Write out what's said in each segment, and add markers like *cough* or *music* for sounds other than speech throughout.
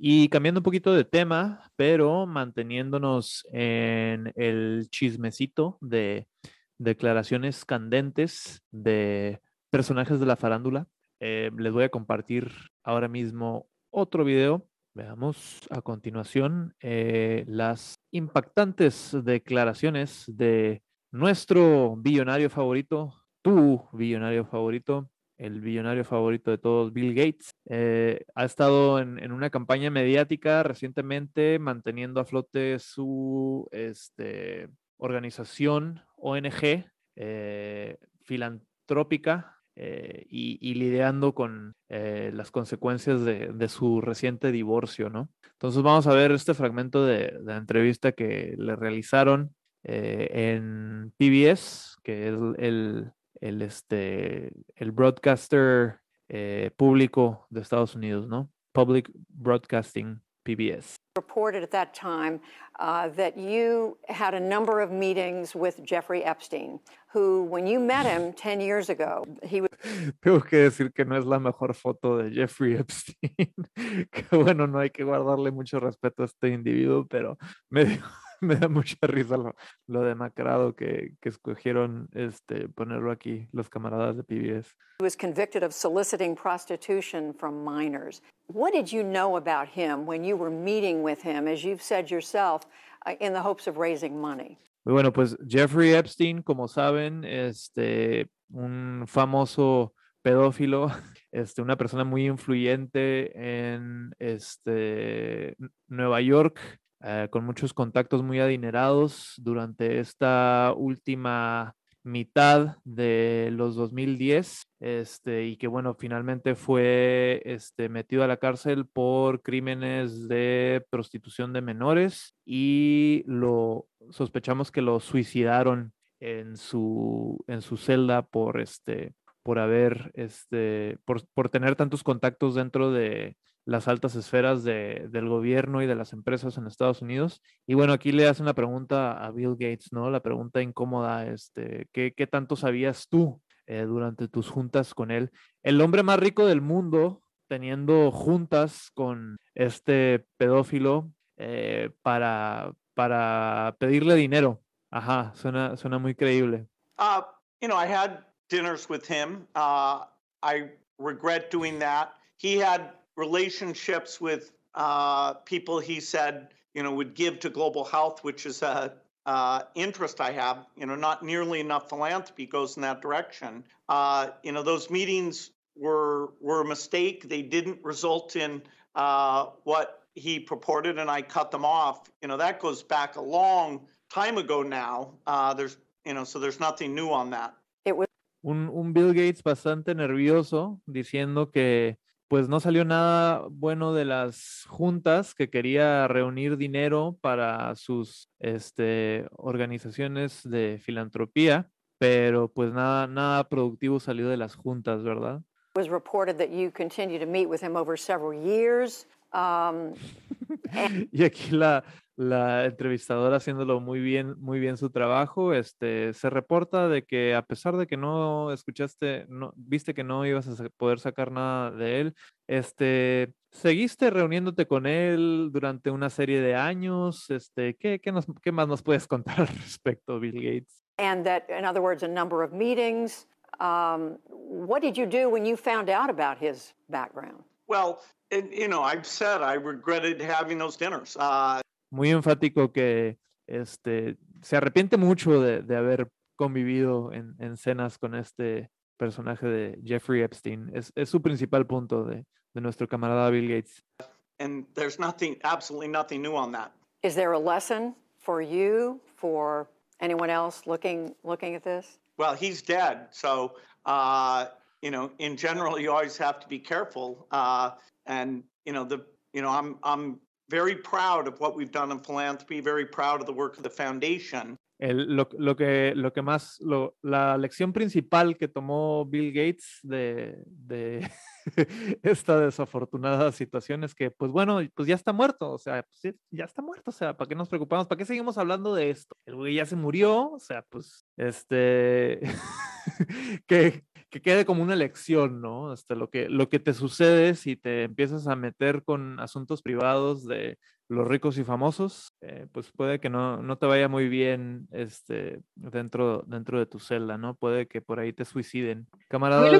Y cambiando un poquito de tema, pero manteniéndonos en el chismecito de declaraciones candentes de personajes de la farándula, eh, les voy a compartir ahora mismo otro video. Veamos a continuación eh, las impactantes declaraciones de nuestro billonario favorito, tu billonario favorito, el billonario favorito de todos, Bill Gates, eh, ha estado en, una campaña mediática recientemente manteniendo a flote su este, organización ONG eh, filantrópica eh, y, lidiando con las consecuencias de, su reciente divorcio, ¿no? Entonces vamos a ver este fragmento de, entrevista que le realizaron en PBS, que es el, el, este, el broadcaster eh, público de Estados Unidos, ¿no? Public Broadcasting PBS. Reported at that time uh, that you had a number of meetings with Jeffrey Epstein, who, when you met him *laughs* 10 years ago, he was. Tengo que decir que no es la mejor foto de Jeffrey Epstein. *laughs* que bueno, no hay que guardarle mucho respeto a este individuo, pero me dio *laughs* me da mucha risa lo, lo demacrado que, que, escogieron este, ponerlo aquí los camaradas de PBS. He was convicted of soliciting prostitution from minors. What did you know about him when you were meeting with him, as you've said yourself, uh, in the hopes of raising money? Bueno, pues Jeffrey Epstein, como saben, este, un famoso pedófilo, *laughs* este, una persona muy influyente en este, Nueva York, eh, con muchos contactos muy adinerados durante esta última mitad de los 2010, este, y que bueno, finalmente fue este, metido a la cárcel por crímenes de prostitución de menores y lo sospechamos que lo suicidaron en su, en su celda por este por haber este por, por tener tantos contactos dentro de las altas esferas de, del gobierno y de las empresas en Estados Unidos. Y bueno, aquí le hacen la pregunta a Bill Gates, ¿no? La pregunta incómoda, este, ¿qué, qué tanto sabías tú eh, durante tus juntas con él? El hombre más rico del mundo teniendo juntas con este pedófilo eh, para, para pedirle dinero. Ajá, suena, suena muy creíble. Uh, you know, I had dinners with him. Uh, I regret doing that. He had relationships with uh, people he said you know would give to global health, which is a uh, interest I have. You know, not nearly enough philanthropy goes in that direction. Uh, you know, those meetings were were a mistake. They didn't result in uh, what he purported, and I cut them off. You know, that goes back a long time ago now. Uh, there's you know, so there's nothing new on that. It was un, un Bill Gates bastante nervioso diciendo que pues no salió nada bueno de las juntas que quería reunir dinero para sus este, organizaciones de filantropía, pero pues nada, nada productivo salió de las juntas, ¿verdad? was reported that you continue to meet with him over several years. Um, *laughs* y aquí la, la entrevistadora haciéndolo muy bien, muy bien su trabajo. Este, se reporta de que a pesar de que no escuchaste, no, viste que no ibas a poder sacar nada de él, este, seguiste reuniéndote con él durante una serie de años. Este, ¿qué, qué, nos, qué más nos puedes *laughs* contar al respecto, Bill Gates? And that, in other words, a number of meetings. Um, what did you do when you found out about his background? Well, and, you know, I've said I regretted having those dinners. Uh, muy enfático que este, se arrepiente mucho de, de haber convivido en, en, cenas con este personaje de Jeffrey Epstein. Es, es su principal punto de, de, nuestro camarada Bill Gates. And there's nothing, absolutely nothing new on that. Is there a lesson for you, for anyone else looking looking at this? Well, he's dead, so uh, you know, in general, you always have to be careful. Uh, and you know, the you know, I'm I'm very proud of what we've done in philanthropy, very proud of the work of the foundation. lo, lo, que, lo que más, lo, la lección principal que tomó Bill Gates de, de *laughs* esta desafortunada situación es que, pues bueno, pues ya está muerto, o sea, pues ya está muerto, o sea, ¿para qué nos preocupamos? ¿Para qué seguimos hablando de esto? El güey ya se murió, o sea, pues, este, *laughs* que, que quede como una lección, ¿no? Este, lo, que, lo que te sucede si te empiezas a meter con asuntos privados de los ricos y famosos, eh, pues puede que no, no, te vaya muy bien este, dentro, dentro de tu celda, ¿no? Puede que por ahí te suiciden. Camarada.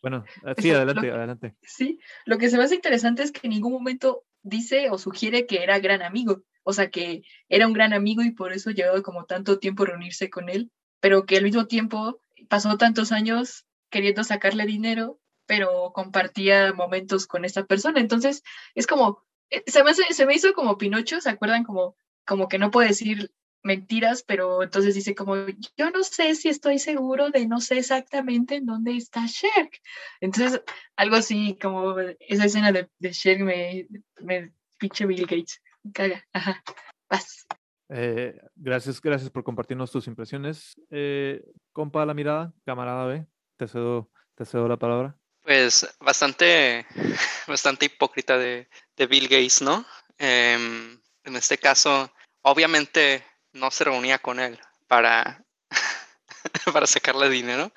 Bueno, ah, *laughs* sí, adelante, adelante. Sí, lo que se me hace interesante es que en ningún momento dice o sugiere que era gran amigo, o sea, que era un gran amigo y por eso llevaba como tanto tiempo reunirse con él, pero que al mismo tiempo pasó tantos años queriendo sacarle dinero, pero compartía momentos con esta persona. Entonces, es como, eh, se me, se me hizo como Pinocho, ¿se acuerdan? Como, como que no puede decir mentiras, pero entonces dice como, yo no sé si estoy seguro de no sé exactamente en dónde está Sherk. Entonces, algo así como esa escena de, de Sherk me, me pinche Bill Gates. caga. Ajá. Vas. Eh, gracias, gracias por compartirnos tus impresiones. Eh, compa la mirada, camarada B, te cedo, te cedo la palabra. Pues bastante, *laughs* bastante hipócrita de, de Bill Gates, ¿no? Em, en este caso, obviamente no se reunía con él para, *laughs* para sacarle dinero.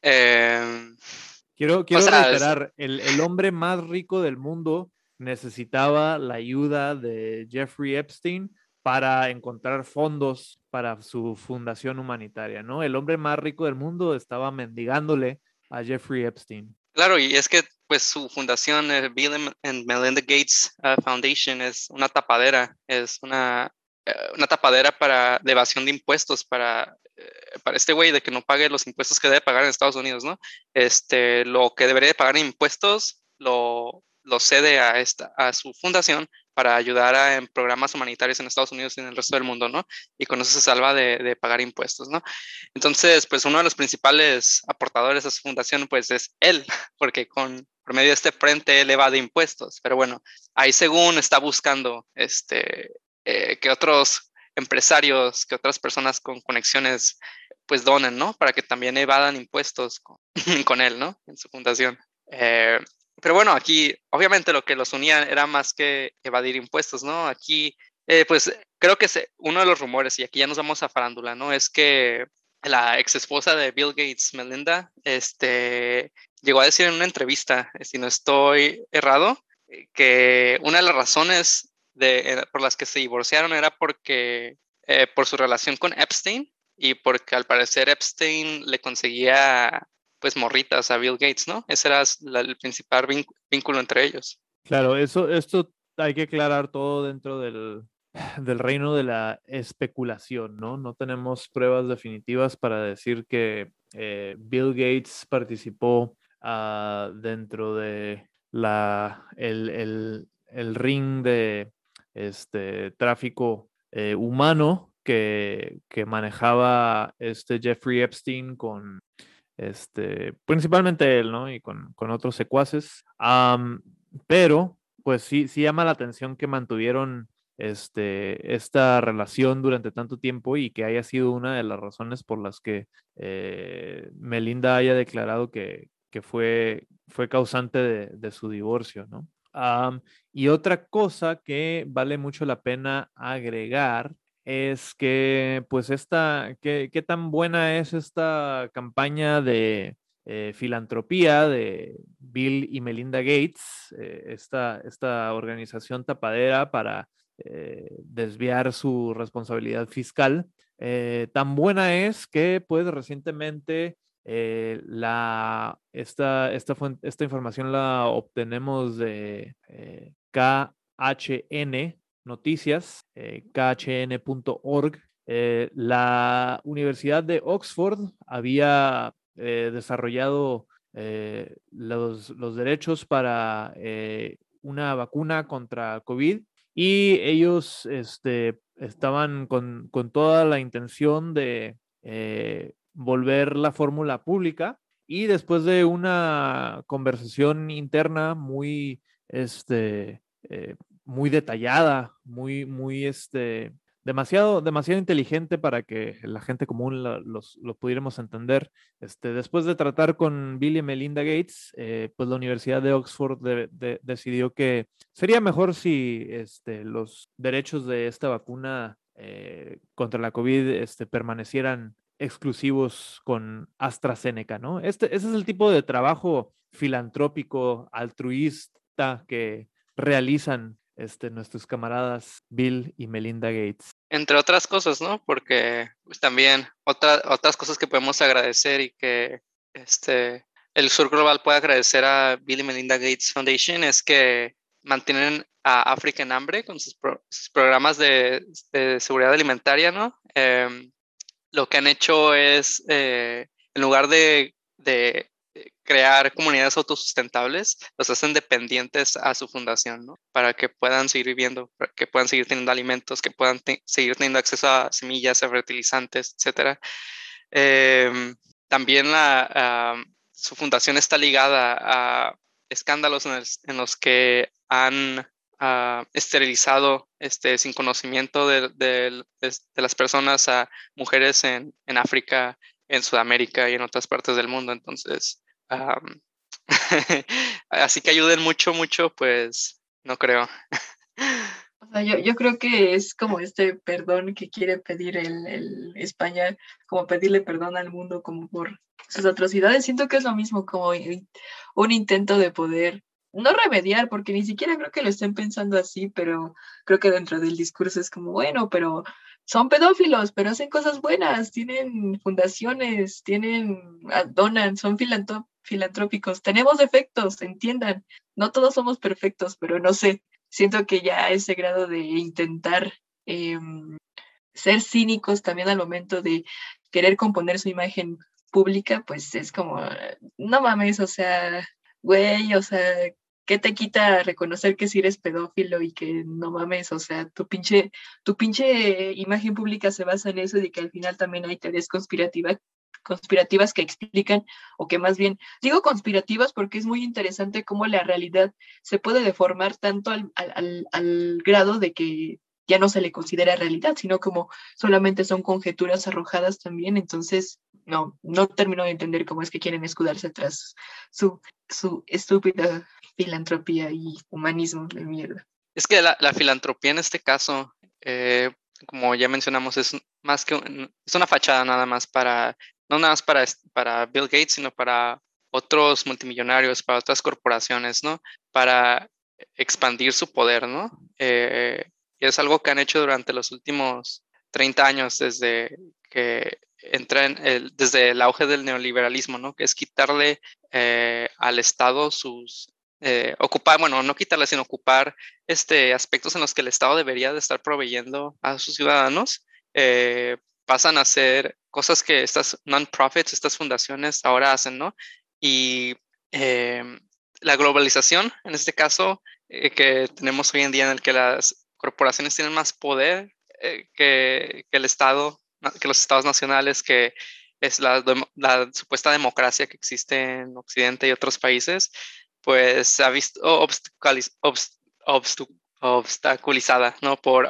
Em, quiero quiero reiterar, el, el hombre más rico del mundo necesitaba la ayuda de Jeffrey Epstein para encontrar fondos para su fundación humanitaria, ¿no? El hombre más rico del mundo estaba mendigándole a Jeffrey Epstein. Claro, y es que pues su fundación, eh, Bill and Melinda Gates uh, Foundation, es una tapadera, es una, eh, una tapadera para de evasión de impuestos para, eh, para este güey de que no pague los impuestos que debe pagar en Estados Unidos, ¿no? Este, lo que debería pagar en impuestos lo, lo cede a, esta, a su fundación para ayudar en programas humanitarios en Estados Unidos y en el resto del mundo, ¿no? Y con eso se salva de, pagar impuestos, ¿no? Entonces, pues uno de los principales aportadores a su fundación, pues es él, *laughs* porque con por medio de este frente él evade impuestos, pero bueno, ahí según está buscando este, eh, que otros empresarios, que otras personas con conexiones, pues donen, ¿no? Para que también evadan impuestos con, *laughs* con él, ¿no? En su fundación. Eh, pero bueno, aquí obviamente lo que los unía era más que evadir impuestos, ¿no? Aquí, eh, pues creo que uno de los rumores, y aquí ya nos vamos a farándula, ¿no? Es que la ex esposa de Bill Gates, Melinda, este, llegó a decir en una entrevista, si no estoy errado, eh, que una de las razones de, eh, por las que se divorciaron era porque por su relación con Epstein y porque al parecer Epstein le conseguía pues morritas a Bill Gates, ¿no? Ese era el principal vínculo entre ellos. Claro, eso, esto hay que aclarar todo dentro del, del reino de la especulación, ¿no? No tenemos pruebas definitivas para decir que eh, Bill Gates participó uh, dentro de la, el, el, el, ring de este, tráfico eh, humano que, que manejaba este Jeffrey Epstein con este, principalmente él, ¿no? Y con, con otros secuaces. pero, pues sí, sí llama la atención que mantuvieron este, esta relación durante tanto tiempo y que haya sido una de las razones por las que eh, Melinda haya declarado que, que fue, fue causante de, de su divorcio, ¿no? y otra cosa que vale mucho la pena agregar es que, pues, esta, qué, tan buena es esta campaña de eh, filantropía de Bill y Melinda Gates, eh, esta, esta, organización tapadera para eh, desviar su responsabilidad fiscal. Tan buena es que, pues, recientemente la, esta, esta, esta, información la obtenemos de KHN, noticias, eh, khn.org, eh, la Universidad de Oxford había eh, desarrollado los, los, derechos para una vacuna contra COVID y ellos este, estaban con, con, toda la intención de volver la fórmula pública y después de una conversación interna muy este, muy detallada, muy, muy este, demasiado, demasiado inteligente para que la gente común lo, los, lo pudiéramos entender. Este, después de tratar con Bill y Melinda Gates, eh, pues la Universidad de Oxford decidió que sería mejor si este, los derechos de esta vacuna eh, contra la COVID este, permanecieran exclusivos con AstraZeneca, ¿no? Este, ese es el tipo de trabajo filantrópico, altruista que realizan este, nuestros camaradas Bill y Melinda Gates. Entre otras cosas, ¿no? Porque pues, también otra, otras cosas que podemos agradecer y que este, el Sur Global puede agradecer a Bill y Melinda Gates Foundation es que mantienen a África en hambre con sus, programas de, seguridad alimentaria, ¿no? Em, lo que han hecho es, eh, en lugar de, crear comunidades autosustentables, los hacen dependientes a su fundación, ¿no? Para que puedan seguir viviendo, que puedan seguir teniendo alimentos, que puedan seguir teniendo acceso a semillas, a fertilizantes, etc. Em, también la, su fundación está ligada a escándalos en, los que han uh, esterilizado este, sin conocimiento de, las personas a mujeres en, en, África, en Sudamérica y en otras partes del mundo. Entonces, *laughs* así que ayuden mucho, mucho, pues no creo. *laughs* Yo, yo, creo que es como este perdón que quiere pedir el, el, España, como pedirle perdón al mundo como por sus atrocidades. Siento que es lo mismo como un intento de poder no remediar, porque ni siquiera creo que lo estén pensando así, pero creo que dentro del discurso es como, bueno, pero son pedófilos, pero hacen cosas buenas, tienen fundaciones, tienen, ah, donan, son filantrópicos, tenemos defectos, entiendan, no todos somos perfectos, pero no sé, siento que ya ese grado de intentar em, ser cínicos también al momento de querer componer su imagen pública, pues es como, no mames, o sea, güey, o sea, ¿qué te quita reconocer que si eres pedófilo y que no mames? O sea, tu pinche, tu pinche imagen pública se basa en eso y que al final también hay teorías conspirativas conspirativas que explican, o que más bien, digo conspirativas porque es muy interesante cómo la realidad se puede deformar tanto al, al, al grado de que ya no se le considera realidad, sino como solamente son conjeturas arrojadas también. Entonces, no, no termino de entender cómo es que quieren escudarse tras su, su estúpida filantropía y humanismo de mierda. Es que la, filantropía en este caso, eh, como ya mencionamos, es más que es una fachada nada más para, no nada más para, para Bill Gates, sino para otros multimillonarios, para otras corporaciones, ¿no? Para expandir su poder, ¿no? Eh, y es algo que han hecho durante los últimos 30 años desde que entra en el, desde el auge del neoliberalismo, ¿no? Que es quitarle eh, al Estado sus eh, ocupar, bueno, no quitarle, sino ocupar este, aspectos en los que el Estado debería de estar proveyendo a sus ciudadanos, eh, pasan a ser cosas que estas non-profits, estas fundaciones ahora hacen, ¿no? Y em, la globalización, en este caso, eh, que tenemos hoy en día en el que las corporaciones tienen más poder que, que, el Estado, que los estados nacionales, que es la, la supuesta democracia que existe en Occidente y otros países, pues se ha visto obstaculizada, ¿no? Por,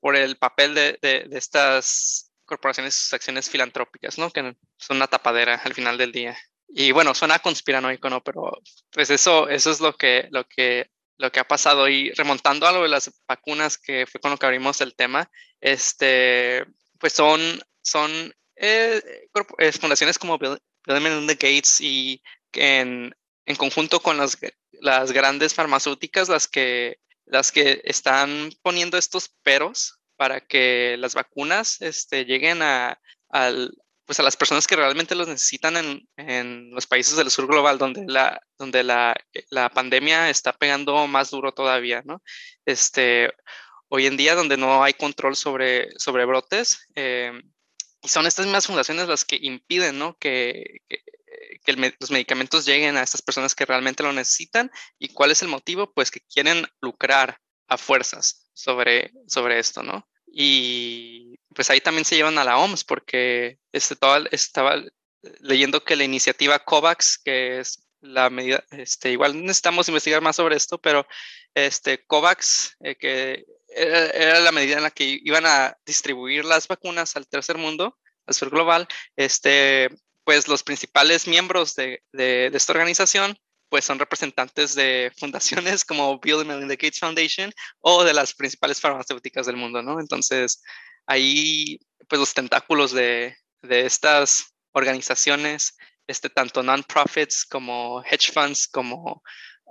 por el papel de, de, estas corporaciones sus acciones filantrópicas, ¿no? Que son una tapadera al final del día. Y bueno, suena conspiranoico, ¿no? Pero pues eso, eso es lo que, lo que, lo que ha pasado. Y remontando a lo de las vacunas, que fue con lo que abrimos el tema, este, pues son, son eh, fundaciones como Bill, Bill Melinda Gates y en en conjunto con las, las grandes farmacéuticas las que, las que están poniendo estos peros para que las vacunas este, lleguen a, pues a las personas que realmente los necesitan en, los países del sur global, donde, la, pandemia está pegando más duro todavía. Este, hoy en día, donde no hay control sobre, brotes, eh, y son estas mismas fundaciones las que impiden, que los medicamentos lleguen a estas personas que realmente lo necesitan. ¿Y cuál es el motivo? Pues que quieren lucrar a fuerzas sobre, sobre esto, ¿no? Y pues ahí también se llevan a la OMS porque este, estaba leyendo que la iniciativa COVAX, que es la medida, este, igual necesitamos investigar más sobre esto, pero este, COVAX, eh, que era, la medida en la que iban a distribuir las vacunas al tercer mundo, al sur global, este, pues los principales miembros de, de, esta organización pues son representantes de fundaciones como Bill y Melinda Gates Foundation o de las principales farmacéuticas del mundo, ¿no? Entonces, ahí, pues los tentáculos de, de estas organizaciones, este, tanto non-profits como hedge funds, como,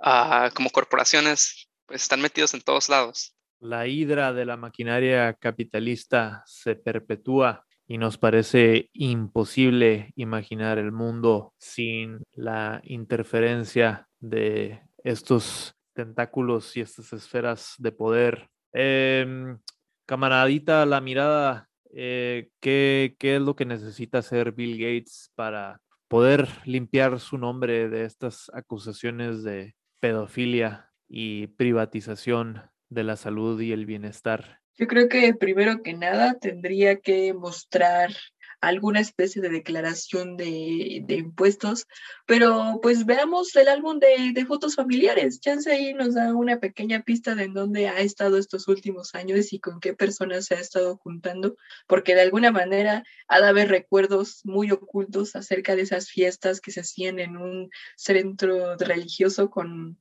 uh, como corporaciones, pues están metidos en todos lados. La hidra de la maquinaria capitalista se perpetúa y nos parece imposible imaginar el mundo sin la interferencia de estos tentáculos y estas esferas de poder. Eh, camaradita, la mirada, eh, ¿qué, ¿qué es lo que necesita hacer Bill Gates para poder limpiar su nombre de estas acusaciones de pedofilia y privatización de la salud y el bienestar yo creo que primero que nada tendría que mostrar alguna especie de declaración de, impuestos, pero pues veamos el álbum de, fotos familiares. Chance ahí nos da una pequeña pista de en dónde ha estado estos últimos años y con qué personas se ha estado juntando, porque de alguna manera ha de haber recuerdos muy ocultos acerca de esas fiestas que se hacían en un centro religioso con,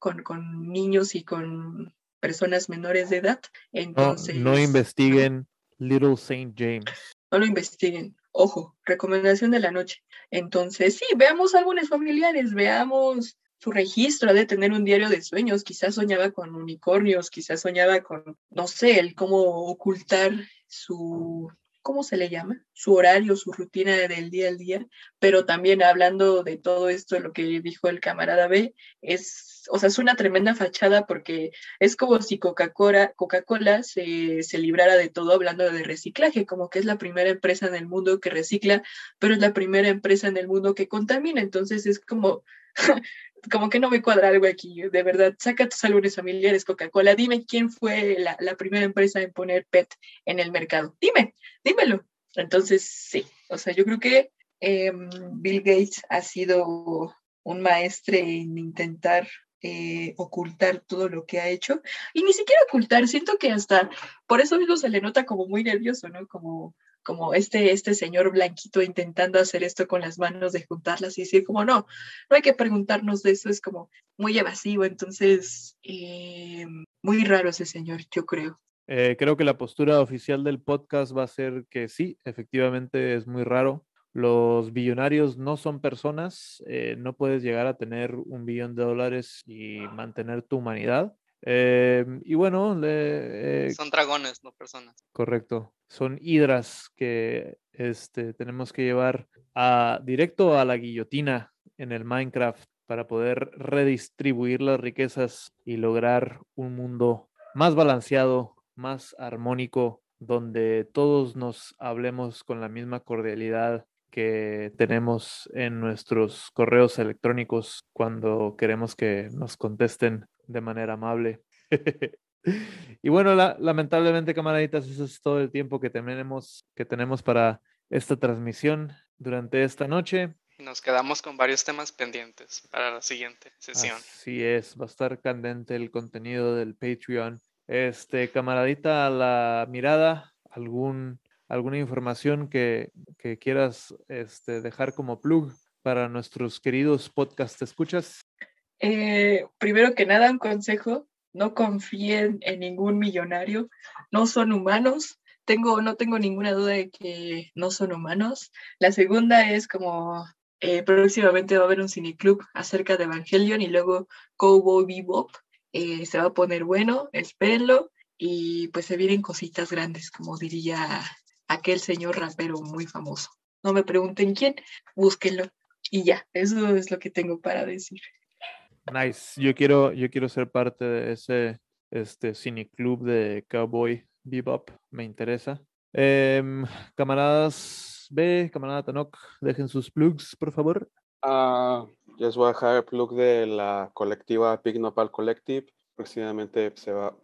con, con niños y con personas menores de edad. Entonces, no, investiguen Little Saint James. No lo investiguen. Ojo, recomendación de la noche. Entonces, sí, veamos álbumes familiares, veamos su registro de tener un diario de sueños. Quizás soñaba con unicornios, quizás soñaba con, no sé, el cómo ocultar su, ¿cómo se le llama? Su horario, su rutina del día al día, pero también hablando de todo esto, lo que dijo el camarada B, es, o sea, es una tremenda fachada porque es como si Coca-Cola Coca se, se librara de todo hablando de reciclaje, como que es la primera empresa en el mundo que recicla, pero es la primera empresa en el mundo que contamina, entonces es como... *laughs* como que no me cuadra algo aquí, de verdad, saca tus álbumes familiares, Coca-Cola, dime quién fue la, la, primera empresa en poner PET en el mercado, dime, dímelo. Entonces, sí, o sea, yo creo que em, Bill Gates ha sido un maestre en intentar eh, ocultar todo lo que ha hecho, y ni siquiera ocultar, siento que hasta por eso mismo se le nota como muy nervioso, ¿no? Como como este, este señor blanquito intentando hacer esto con las manos de juntarlas y decir como no, no hay que preguntarnos de eso, es como muy evasivo, entonces eh, muy raro ese señor, yo creo. Eh, creo que la postura oficial del podcast va a ser que sí, efectivamente es muy raro. Los billonarios no son personas, eh, no puedes llegar a tener un billón de dólares y mantener tu humanidad. Em, y bueno, eh, son dragones, no personas. Correcto. Son hidras que este, tenemos que llevar a, directo a la guillotina en el Minecraft para poder redistribuir las riquezas y lograr un mundo más balanceado, más armónico, donde todos nos hablemos con la misma cordialidad que tenemos en nuestros correos electrónicos cuando queremos que nos contesten de manera amable. *laughs* y bueno, lamentablemente, camaraditas, eso es todo el tiempo que tenemos, que tenemos para esta transmisión durante esta noche. Nos quedamos con varios temas pendientes para la siguiente sesión. Así es, va a estar candente el contenido del Patreon. Este, camaradita, la mirada, algún, alguna información que, que quieras este, dejar como plug para nuestros queridos podcast escuchas. Eh, primero que nada, un consejo, no confíen en ningún millonario, no son humanos. Tengo, no tengo ninguna duda de que no son humanos. La segunda es como eh, próximamente va a haber un cineclub acerca de Evangelion y luego Cowboy Bebop. Eh, se va a poner bueno, espérenlo. Y pues se vienen cositas grandes, como diría aquel señor rapero muy famoso. No me pregunten quién, búsquenlo. Y ya, eso es lo que tengo para decir. Nice. Yo quiero, yo quiero ser parte de ese este, cineclub de Cowboy Bebop. Me interesa. Em, camaradas B, camarada Tanok, dejen sus plugs, por favor. Uh, les voy a dejar el plug de la colectiva Pig Nopal Collective. Próximamente se va,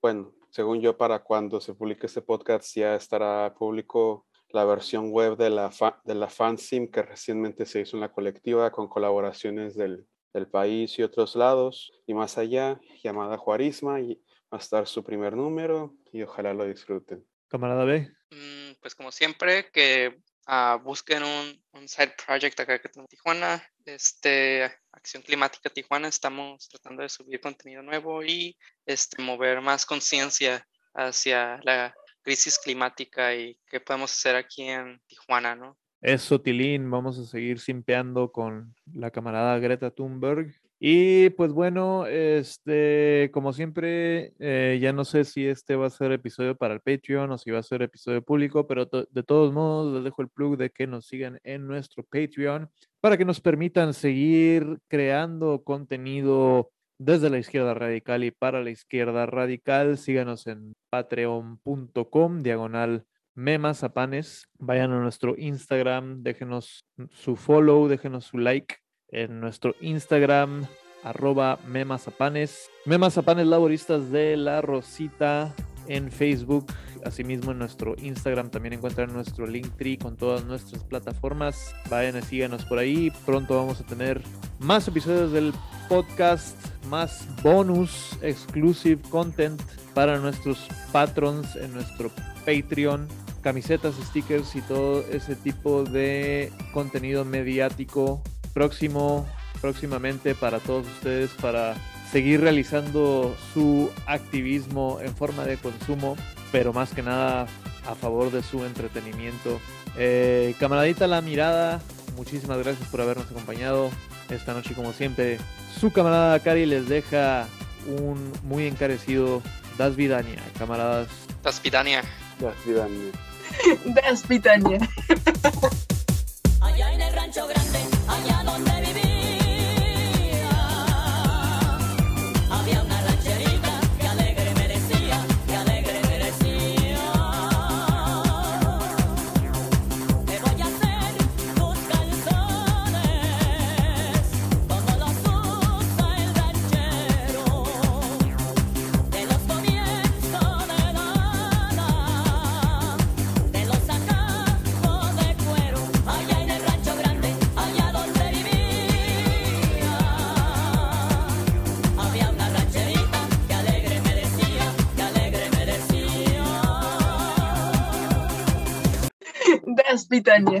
bueno, según yo, para cuando se publique este podcast ya estará público la versión web de la, de la fansim que recientemente se hizo en la colectiva con colaboraciones del del país y otros lados y más allá, llamada Juarisma, y va a estar su primer número y ojalá lo disfruten. Camarada B. Mm, pues como siempre, que ah, busquen un, un side project acá que en Tijuana. Este, Acción Climática Tijuana, estamos tratando de subir contenido nuevo y este, mover más conciencia hacia la crisis climática y qué podemos hacer aquí en Tijuana, ¿no? Eso, Tilín, vamos a seguir simpeando con la camarada Greta Thunberg. Y pues bueno, este, como siempre, eh, ya no sé si este va a ser episodio para el Patreon o si va a ser episodio público, pero de todos modos les dejo el plug de que nos sigan en nuestro Patreon para que nos permitan seguir creando contenido desde la izquierda radical y para la izquierda radical. Síganos en patreon.com, diagonal memazapanes. Vayan a nuestro Instagram, déjenos su follow, déjenos su like en nuestro Instagram, arroba memazapanes. Memazapanes laboristas de la Rosita en Facebook. Asimismo en nuestro Instagram también encuentran nuestro Linktree con todas nuestras plataformas. Vayan síganos por ahí. Pronto vamos a tener más episodios del podcast, más bonus, exclusive content para nuestros patrons en nuestro Patreon camisetas, stickers y todo ese tipo de contenido mediático próximo, próximamente para todos ustedes para seguir realizando su activismo en forma de consumo, pero más que nada a favor de su entretenimiento. Eh, camaradita La Mirada, muchísimas gracias por habernos acompañado esta noche como siempre. Su camarada Cari les deja un muy encarecido Das Vidania, camaradas. Das Vidania. Das Vidania. *laughs* Das Pitania. Allá en el rancho grande, allá donde vivía, decía. Das Pitania.